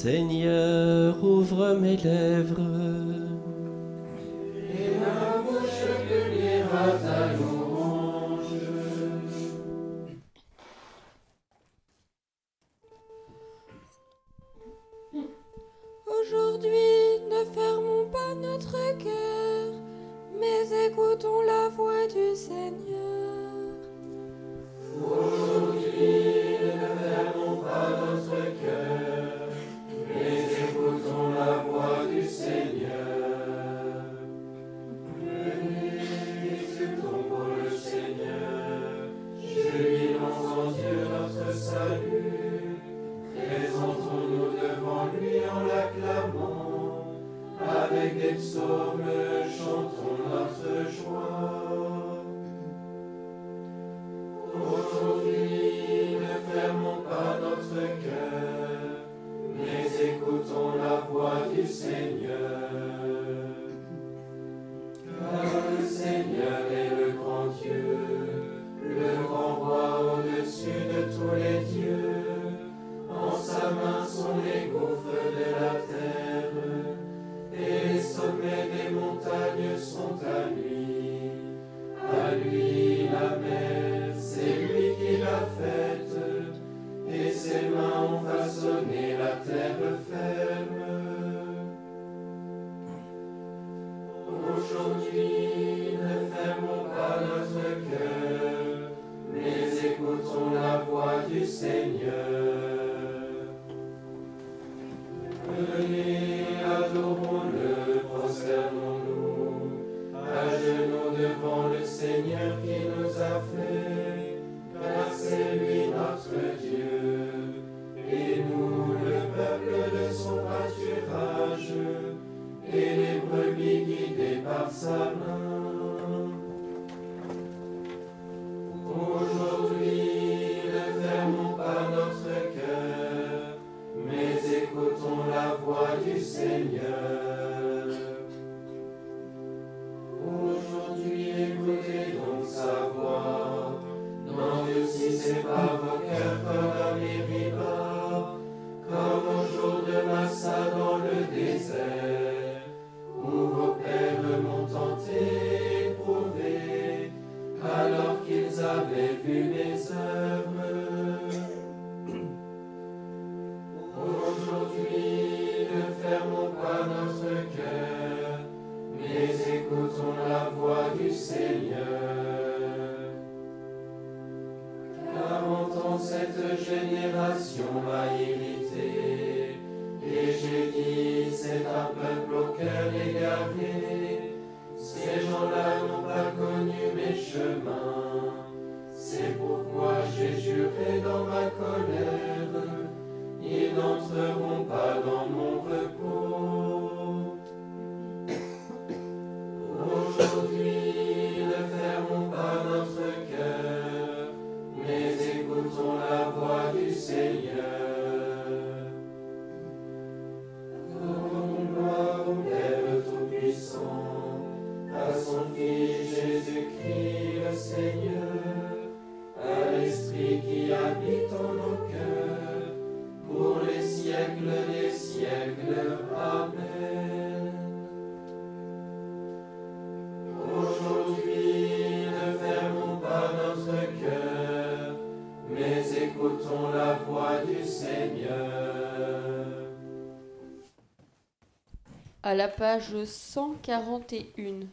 Seigneur, ouvre mes lèvres. À la page 141.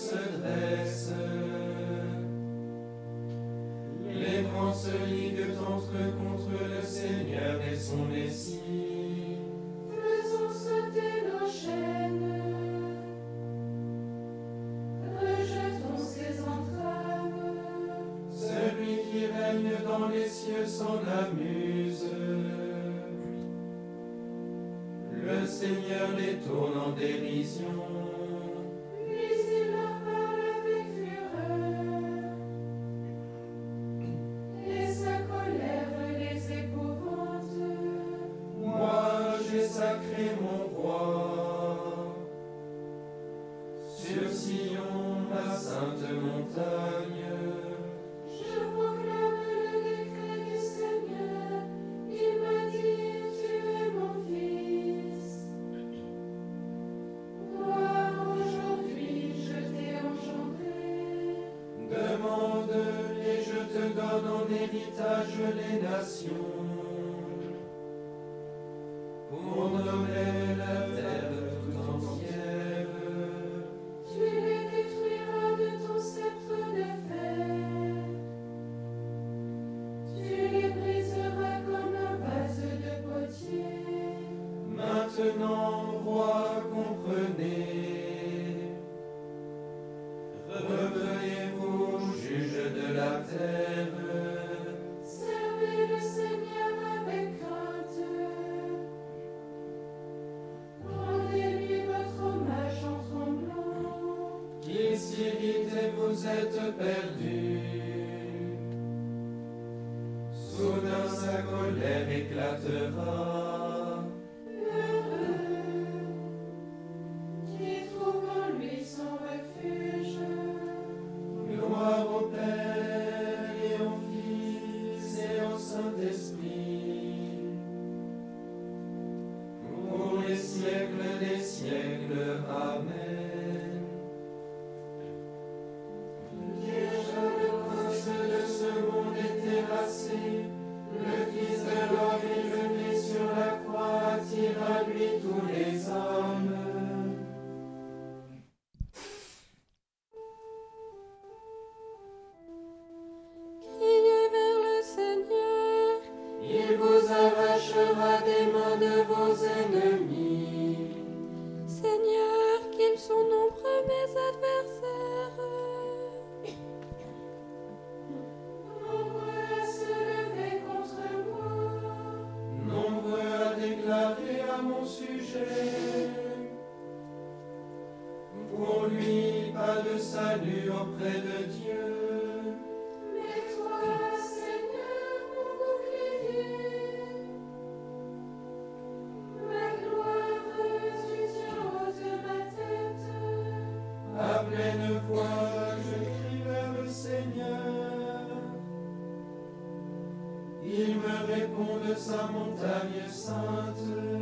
se dressent. Les grands se liguent entre contre le Seigneur et son Messie. Faisons sauter nos chaînes, rejetons ses entraves. Celui qui règne dans les cieux s'en amuse. Le Seigneur les tourne en dérision. zev pleine voix, je crie vers le Seigneur. Il me répond de sa montagne sainte.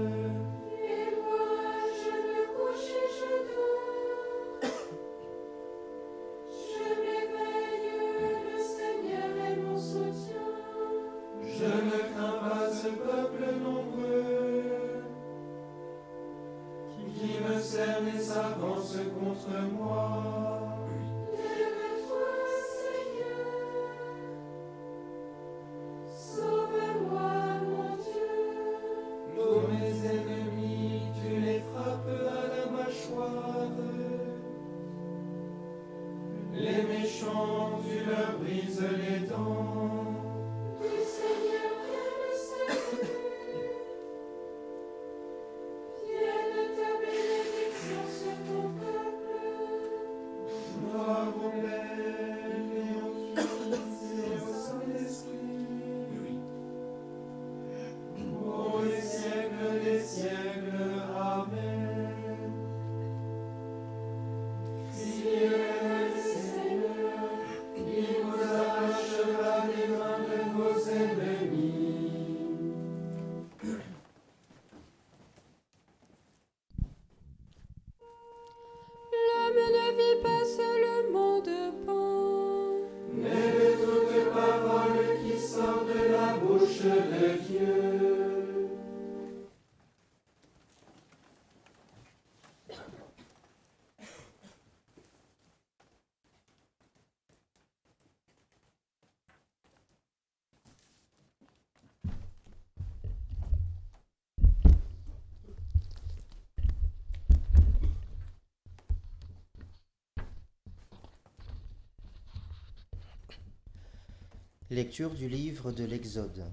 Lecture du livre de l'Exode.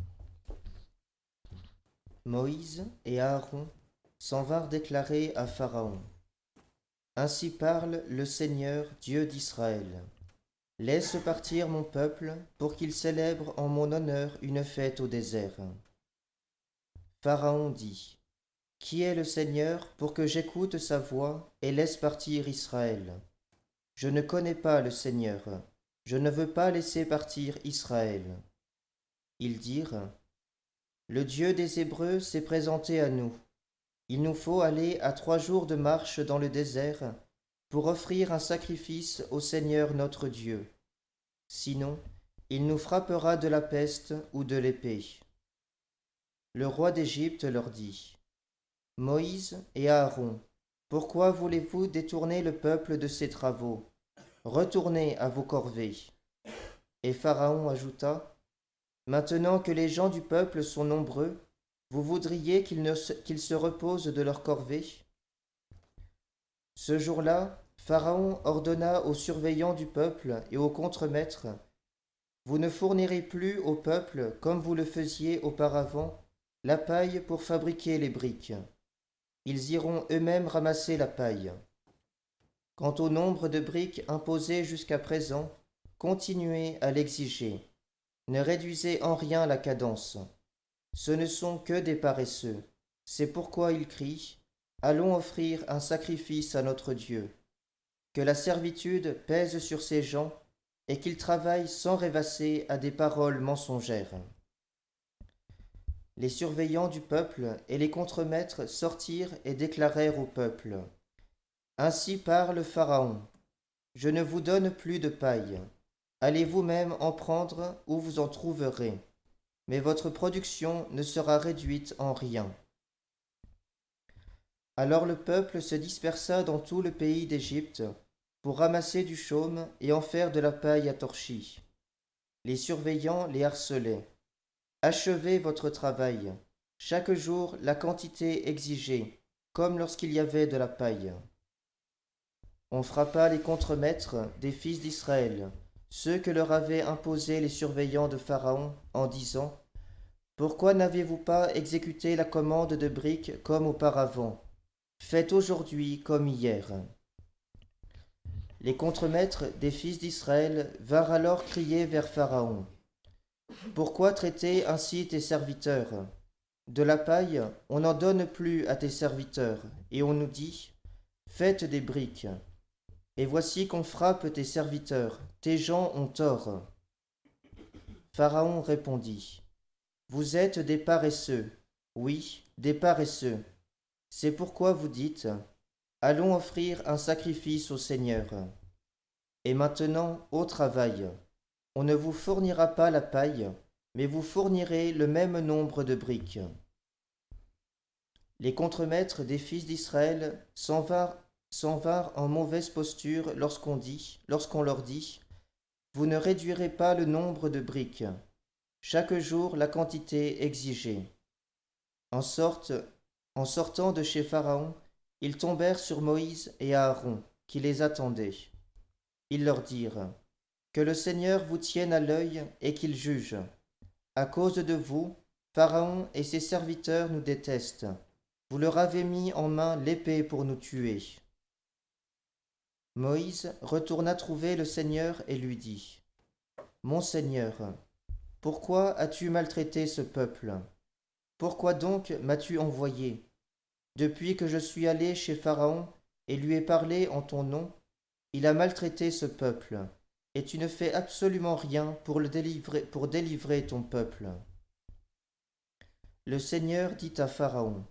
Moïse et Aaron s'en vinrent déclarer à Pharaon. Ainsi parle le Seigneur Dieu d'Israël. Laisse partir mon peuple pour qu'il célèbre en mon honneur une fête au désert. Pharaon dit. Qui est le Seigneur pour que j'écoute sa voix et laisse partir Israël? Je ne connais pas le Seigneur, je ne veux pas laisser partir Israël. Ils dirent, Le Dieu des Hébreux s'est présenté à nous. Il nous faut aller à trois jours de marche dans le désert pour offrir un sacrifice au Seigneur notre Dieu. Sinon, il nous frappera de la peste ou de l'épée. Le roi d'Égypte leur dit, Moïse et Aaron, pourquoi voulez-vous détourner le peuple de ses travaux? Retournez à vos corvées. Et Pharaon ajouta, Maintenant que les gens du peuple sont nombreux, vous voudriez qu'ils se, qu'ils se reposent de leurs corvées? Ce jour-là, Pharaon ordonna aux surveillants du peuple et aux contremaîtres, Vous ne fournirez plus au peuple, comme vous le faisiez auparavant, la paille pour fabriquer les briques. Ils iront eux-mêmes ramasser la paille. Quant au nombre de briques imposées jusqu'à présent, continuez à l'exiger. Ne réduisez en rien la cadence. Ce ne sont que des paresseux. C'est pourquoi ils crient Allons offrir un sacrifice à notre Dieu. Que la servitude pèse sur ces gens et qu'ils travaillent sans rêvasser à des paroles mensongères. Les surveillants du peuple et les contremaîtres sortirent et déclarèrent au peuple ainsi parle Pharaon. Je ne vous donne plus de paille. Allez vous-même en prendre où vous en trouverez. Mais votre production ne sera réduite en rien. Alors le peuple se dispersa dans tout le pays d'Égypte pour ramasser du chaume et en faire de la paille à torchis. Les surveillants les harcelaient. Achevez votre travail. chaque jour la quantité exigée, comme lorsqu'il y avait de la paille. On frappa les contremaîtres des fils d'Israël, ceux que leur avaient imposés les surveillants de Pharaon, en disant Pourquoi n'avez-vous pas exécuté la commande de briques comme auparavant? Faites aujourd'hui comme hier. Les contremaîtres des fils d'Israël vinrent alors crier vers Pharaon. Pourquoi traiter ainsi tes serviteurs? De la paille, on n'en donne plus à tes serviteurs, et on nous dit Faites des briques. Et voici qu'on frappe tes serviteurs, tes gens ont tort. Pharaon répondit Vous êtes des paresseux, oui, des paresseux. C'est pourquoi vous dites Allons offrir un sacrifice au Seigneur. Et maintenant, au travail. On ne vous fournira pas la paille, mais vous fournirez le même nombre de briques. Les contremaîtres des fils d'Israël s'en vinrent, en mauvaise posture lorsqu'on dit, lorsqu'on leur dit, Vous ne réduirez pas le nombre de briques, chaque jour la quantité exigée. En sorte, en sortant de chez Pharaon, ils tombèrent sur Moïse et Aaron, qui les attendaient. Ils leur dirent, Que le Seigneur vous tienne à l'œil et qu'il juge. À cause de vous, Pharaon et ses serviteurs nous détestent. Vous leur avez mis en main l'épée pour nous tuer. Moïse retourna trouver le Seigneur et lui dit, Mon Seigneur, pourquoi as-tu maltraité ce peuple? Pourquoi donc m'as-tu envoyé? Depuis que je suis allé chez Pharaon et lui ai parlé en ton nom, il a maltraité ce peuple, et tu ne fais absolument rien pour le délivrer, pour délivrer ton peuple. Le Seigneur dit à Pharaon,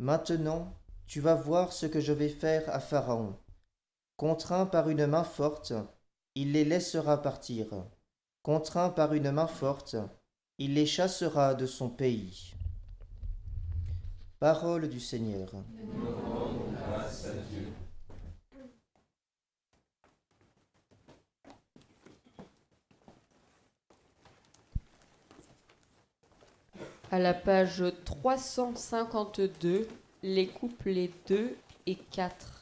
Maintenant, tu vas voir ce que je vais faire à Pharaon Contraint par une main forte, il les laissera partir. Contraint par une main forte, il les chassera de son pays. Parole du Seigneur. À la page 352, les couplets 2 et 4.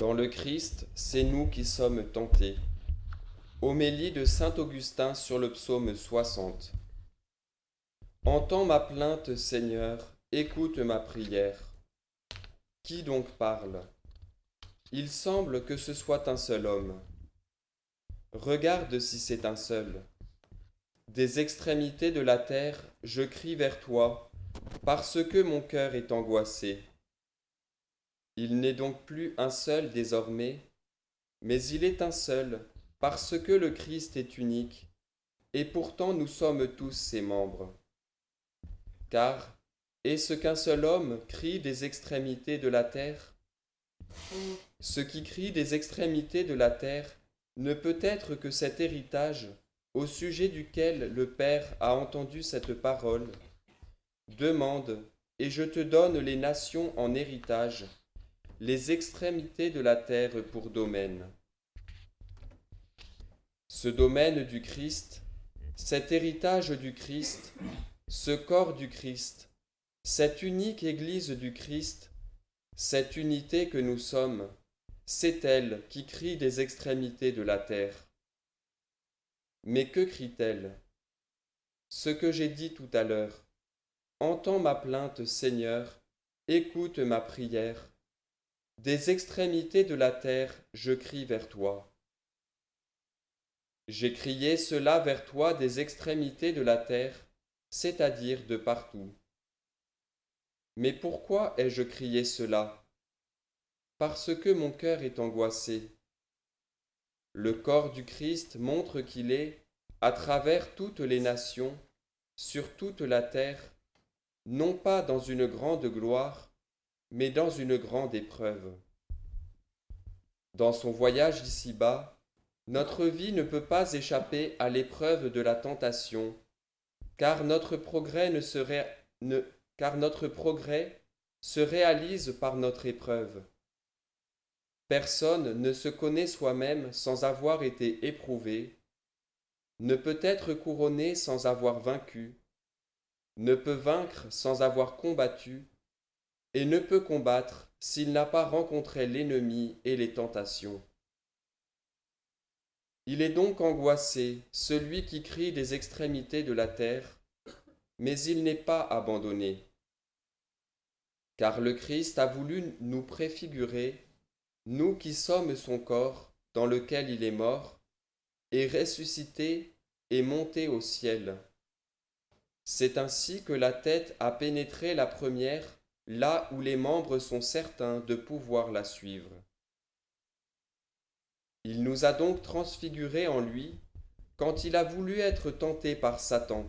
Dans le Christ, c'est nous qui sommes tentés. Homélie de Saint Augustin sur le psaume 60. Entends ma plainte, Seigneur, écoute ma prière. Qui donc parle? Il semble que ce soit un seul homme. regarde si c'est un seul. Des extrémités de la terre, je crie vers toi, parce que mon cœur est angoissé. Il n'est donc plus un seul désormais, mais il est un seul, parce que le Christ est unique, et pourtant nous sommes tous ses membres. Car est-ce qu'un seul homme crie des extrémités de la terre? Ce qui crie des extrémités de la terre ne peut être que cet héritage au sujet duquel le Père a entendu cette parole. Demande, et je te donne les nations en héritage, les extrémités de la terre pour domaine. Ce domaine du Christ, cet héritage du Christ, ce corps du Christ, cette unique Église du Christ, cette unité que nous sommes, c'est elle qui crie des extrémités de la terre. Mais que crie-t-elle? Ce que j'ai dit tout à l'heure. Entends ma plainte, Seigneur, écoute ma prière. Des extrémités de la terre, je crie vers toi. J'ai crié cela vers toi des extrémités de la terre, c'est-à-dire de partout. Mais pourquoi ai-je crié cela? Parce que mon cœur est angoissé. Le corps du Christ montre qu'il est, à travers toutes les nations, sur toute la terre, non pas dans une grande gloire, mais dans une grande épreuve. Dans son voyage ici-bas, notre vie ne peut pas échapper à l'épreuve de la tentation, car notre progrès ne serait ne, car notre progrès se réalise par notre épreuve. Personne ne se connaît soi-même sans avoir été éprouvé, ne peut être couronné sans avoir vaincu, ne peut vaincre sans avoir combattu, et ne peut combattre s'il n'a pas rencontré l'ennemi et les tentations. Il est donc angoissé, celui qui crie des extrémités de la terre, mais il n'est pas abandonné. Car le Christ a voulu nous préfigurer nous qui sommes son corps, dans lequel il est mort, et ressuscité et monté au ciel. C'est ainsi que la tête a pénétré la première, là où les membres sont certains de pouvoir la suivre. Il nous a donc transfigurés en lui quand il a voulu être tenté par Satan.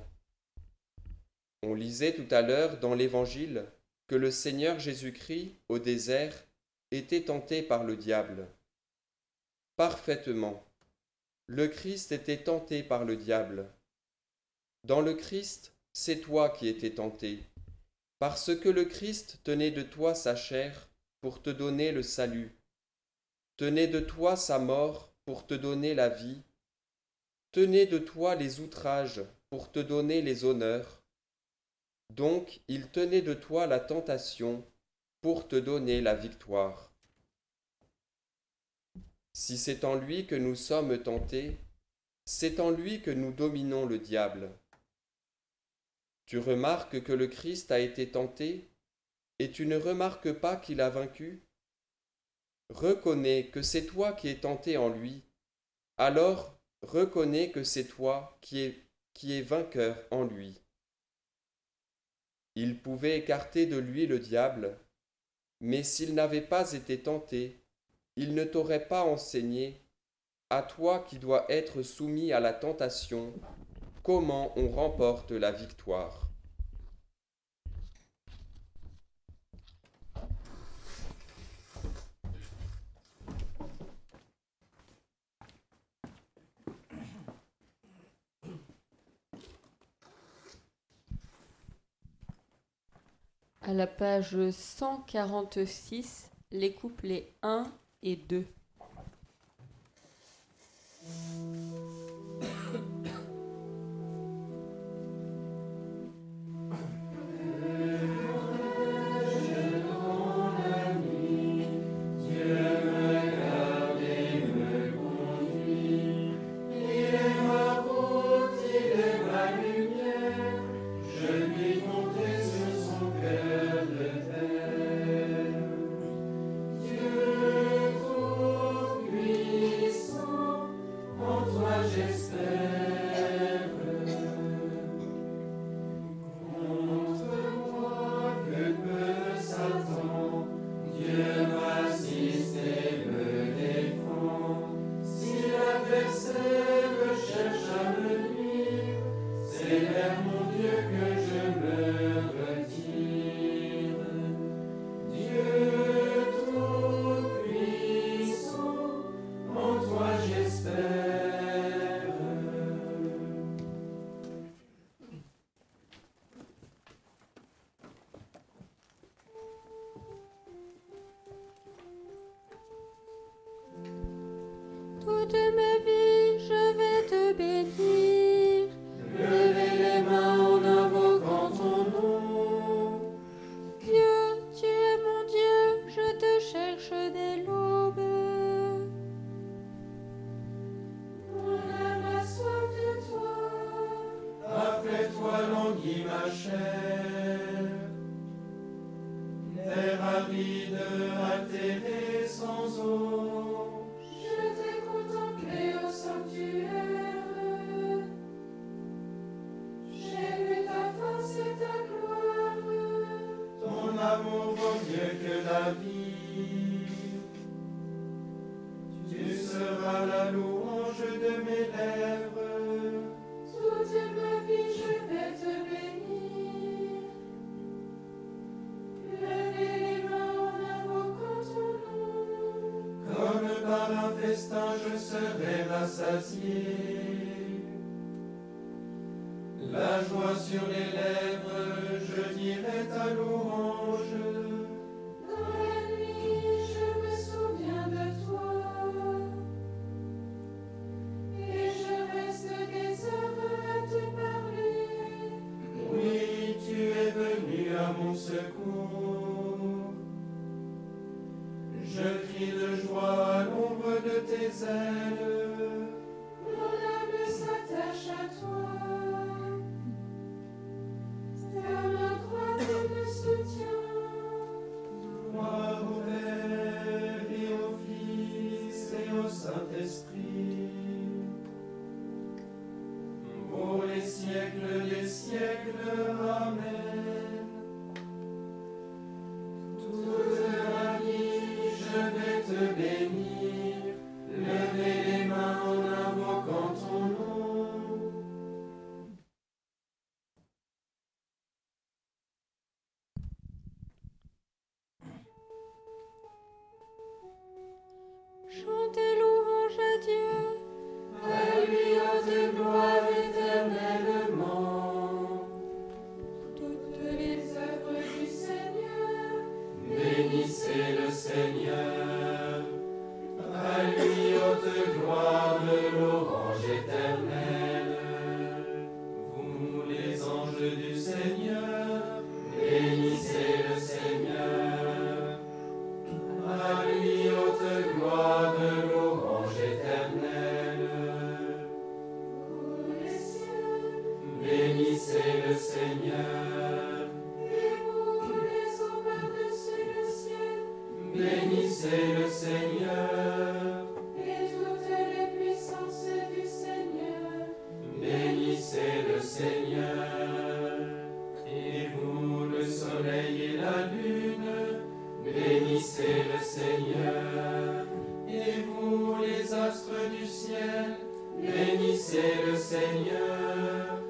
On lisait tout à l'heure dans l'Évangile que le Seigneur Jésus-Christ, au désert, était tenté par le diable. Parfaitement. Le Christ était tenté par le diable. Dans le Christ, c'est toi qui étais tenté, parce que le Christ tenait de toi sa chair pour te donner le salut, tenait de toi sa mort pour te donner la vie, tenait de toi les outrages pour te donner les honneurs. Donc il tenait de toi la tentation pour te donner la victoire. Si c'est en lui que nous sommes tentés, c'est en lui que nous dominons le diable. Tu remarques que le Christ a été tenté, et tu ne remarques pas qu'il a vaincu? Reconnais que c'est toi qui es tenté en lui, alors reconnais que c'est toi qui es, qui es vainqueur en lui. Il pouvait écarter de lui le diable, mais s'il n'avait pas été tenté, il ne t'aurait pas enseigné, à toi qui dois être soumis à la tentation, comment on remporte la victoire? À la page 146, les couplets 1 et 2. de ma vie. astres du ciel, bénissez le Seigneur.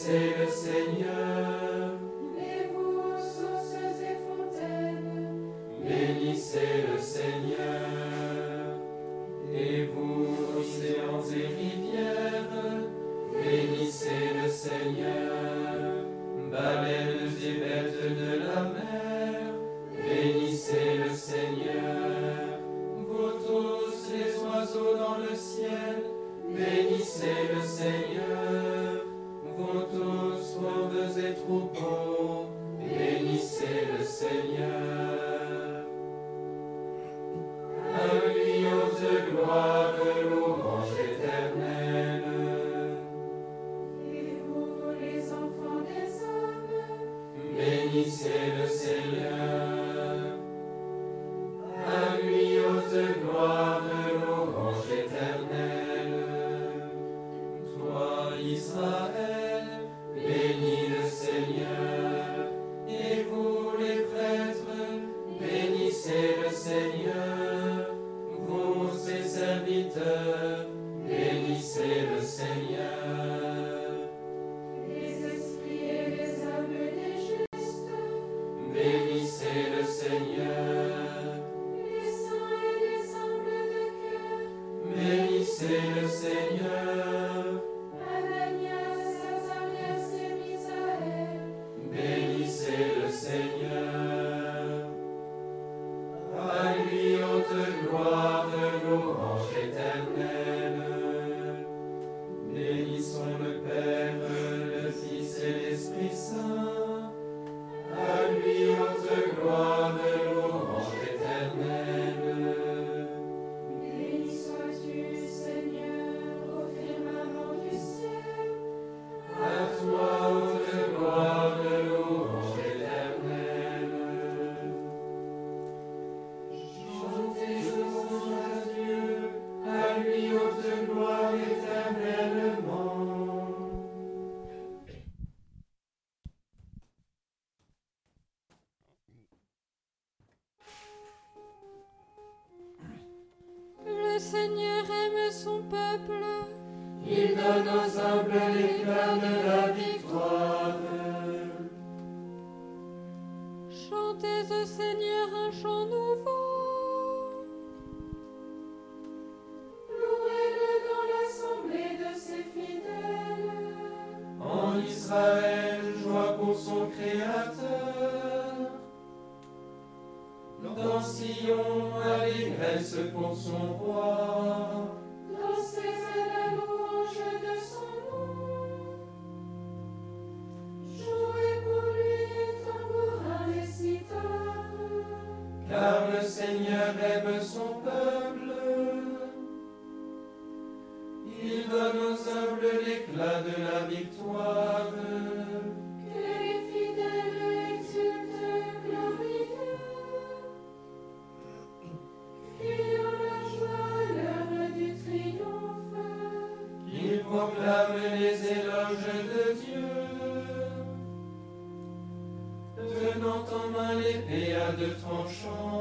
C'est le Seigneur. proclame les éloges de Dieu. Tenant en main l'épée à deux tranchants,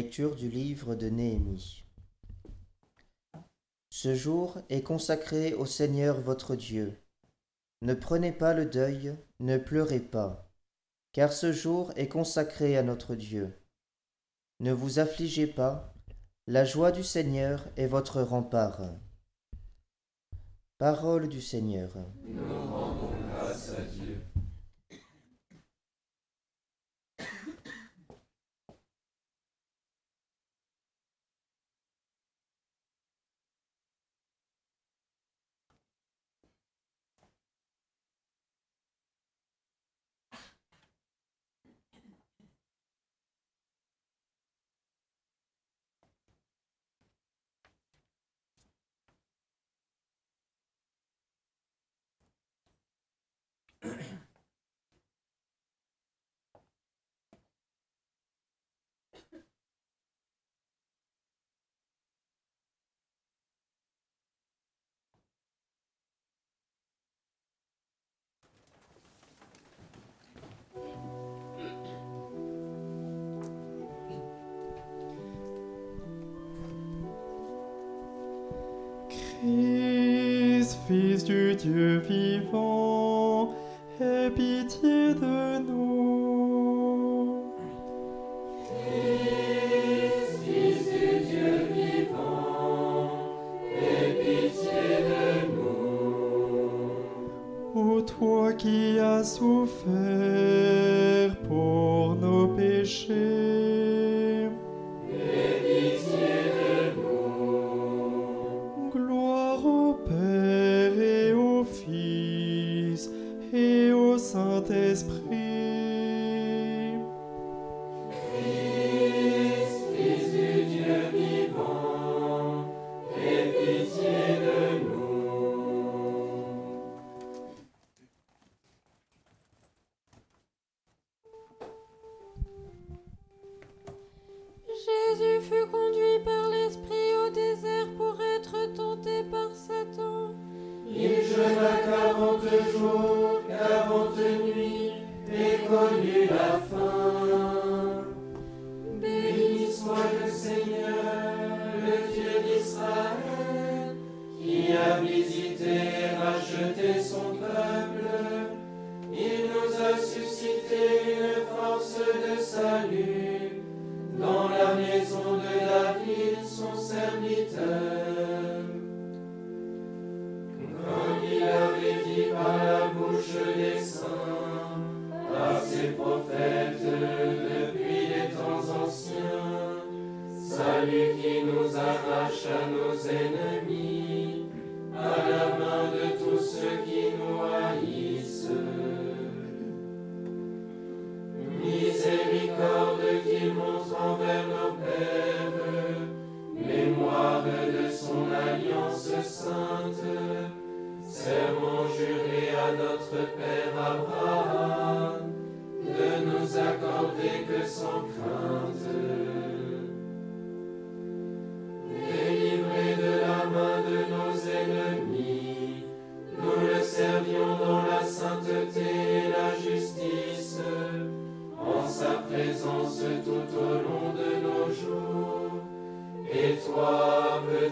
lecture du livre de Néhémie. Ce jour est consacré au Seigneur votre Dieu. Ne prenez pas le deuil, ne pleurez pas, car ce jour est consacré à notre Dieu. Ne vous affligez pas, la joie du Seigneur est votre rempart. Parole du Seigneur. Dieu vivant, aie pitié.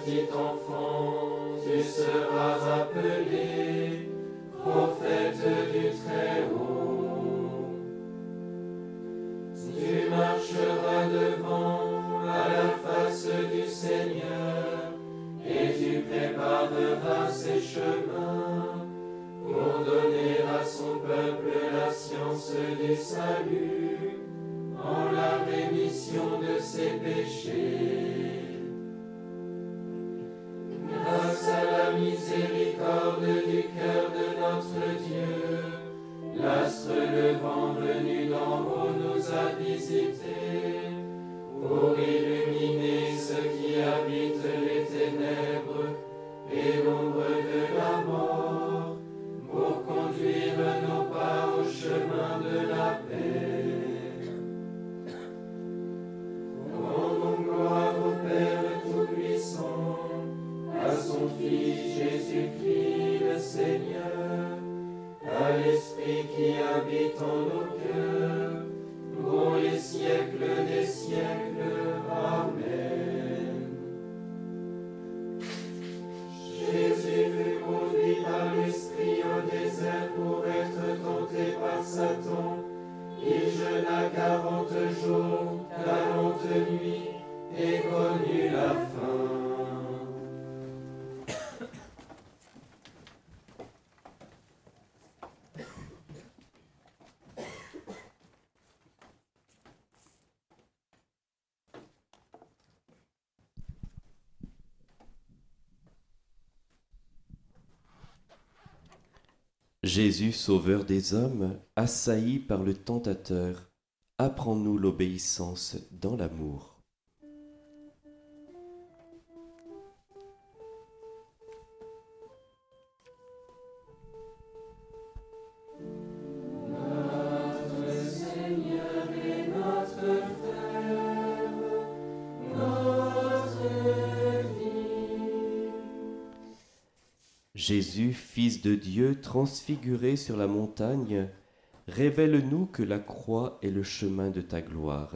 petit enfant. Jésus, sauveur des hommes, assailli par le tentateur, apprends-nous l'obéissance dans l'amour. Fils de Dieu, transfiguré sur la montagne, révèle-nous que la croix est le chemin de ta gloire.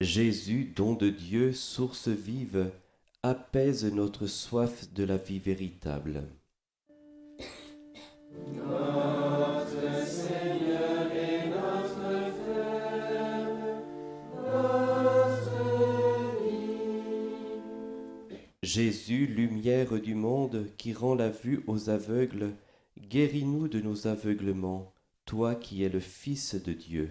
Jésus, don de Dieu, source vive, apaise notre soif de la vie véritable. Du monde qui rend la vue aux aveugles, guéris-nous de nos aveuglements, toi qui es le Fils de Dieu.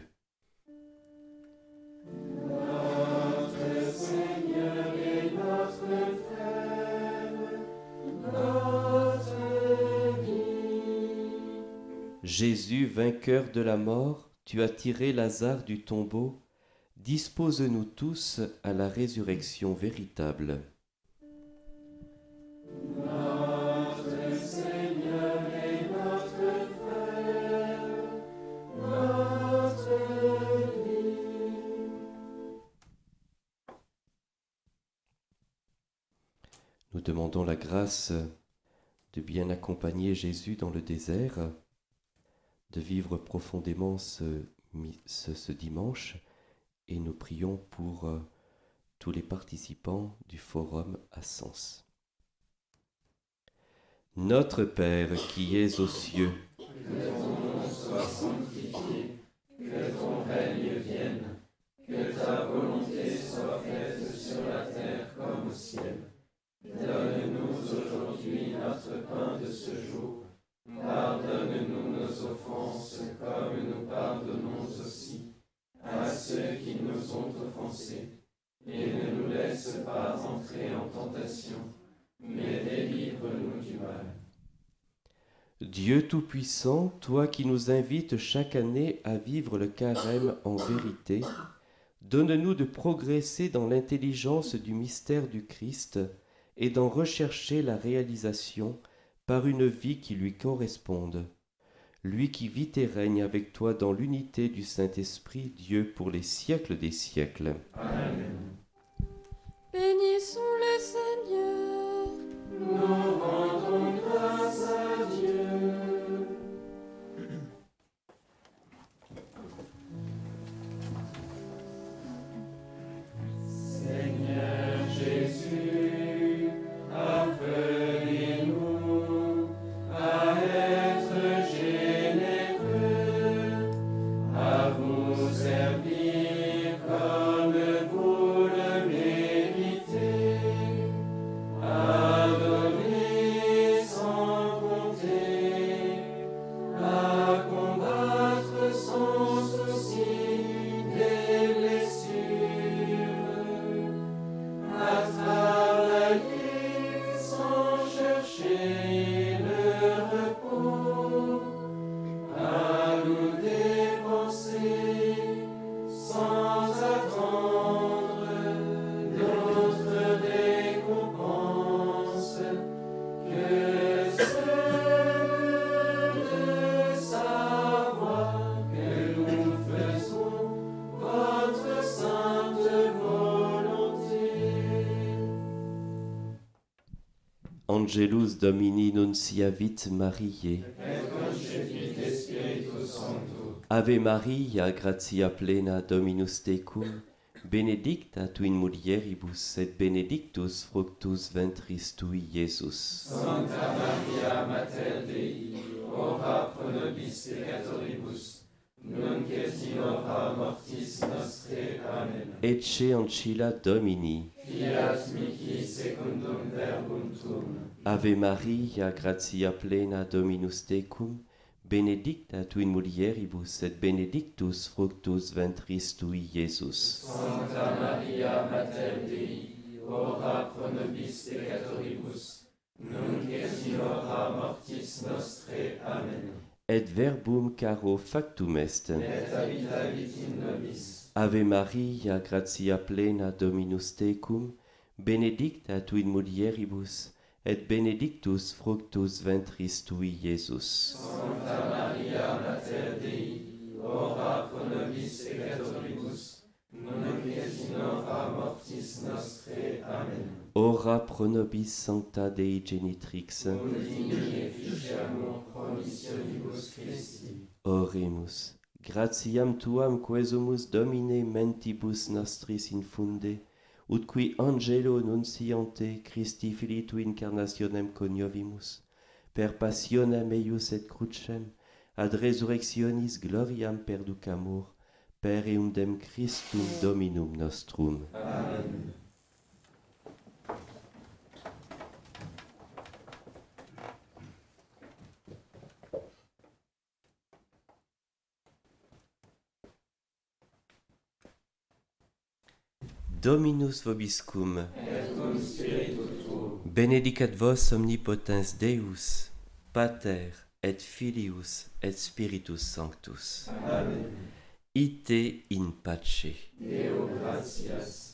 Jésus, vainqueur de la mort, tu as tiré Lazare du tombeau, dispose-nous tous à la résurrection véritable. De bien accompagner Jésus dans le désert, de vivre profondément ce, dimanche, et nous prions pour euh, tous les participants du forum à Sens. Notre Père qui es aux cieux, Que ton nom soit sanctifié, que ton règne vienne, que ta volonté soit faite sur la terre comme au ciel. Donne-nous aujourd'hui notre pain de ce jour. Pardonne-nous nos offenses comme nous pardonnons aussi à ceux qui nous ont offensés. Et ne nous laisse pas entrer en tentation, mais délivre-nous du mal. Dieu Tout-Puissant, toi qui nous invites chaque année à vivre le carême en vérité, donne-nous de progresser dans l'intelligence du mystère du Christ et d'en rechercher la réalisation par une vie qui lui corresponde. Lui qui vit et règne avec toi dans l'unité du Saint-Esprit, Dieu pour les siècles des siècles. Bénissons le Seigneur. Nous rendons grâce Angelus Domini nunciavit Mariae. Ave Maria, gratia plena Dominus tecum, benedicta tu in mulieribus et benedictus fructus ventris tui, Iesus. Sancta Maria, Mater Dei, ora pro nobis peccatoribus, nunc et in hora mortis nostre. Amen. Ecce ancilla Domini, Fiat mihi secundum verbum tuum, Ave Maria, gratia plena Dominus tecum, benedicta tu in mulieribus et benedictus fructus ventris tui, Iesus. Sancta Maria, Mater Dei, ora pro nobis peccatoribus, nunc et in hora mortis nostre. Amen. Et verbum caro factum est. Et habitavit in nobis, Ave Maria, gratia plena Dominus tecum, benedicta tu in mulieribus, et benedictus fructus ventris tui, Iesus. Sancta Maria Mater Dei, ora pro nobis peccatoribus, nunc et in hora mortis nostre. Amen. Ora pro nobis Sancta Dei Genitrix, Domini et promissionibus Christi. Oremus. Gratiam tuam quesumus Domine mentibus nostris infunde, ut qui angelo nunciante Christi Filii tu incarnationem coniovimus, per passionem eius et crucem, ad resurrectionis gloriam perducamur, per eundem Christum Dominum nostrum. Amen. Dominus vobiscum, Et benedicat vos omnipotens Deus, Pater et Filius et Spiritus Sanctus. Amen. Ite in pace. Deo gratias.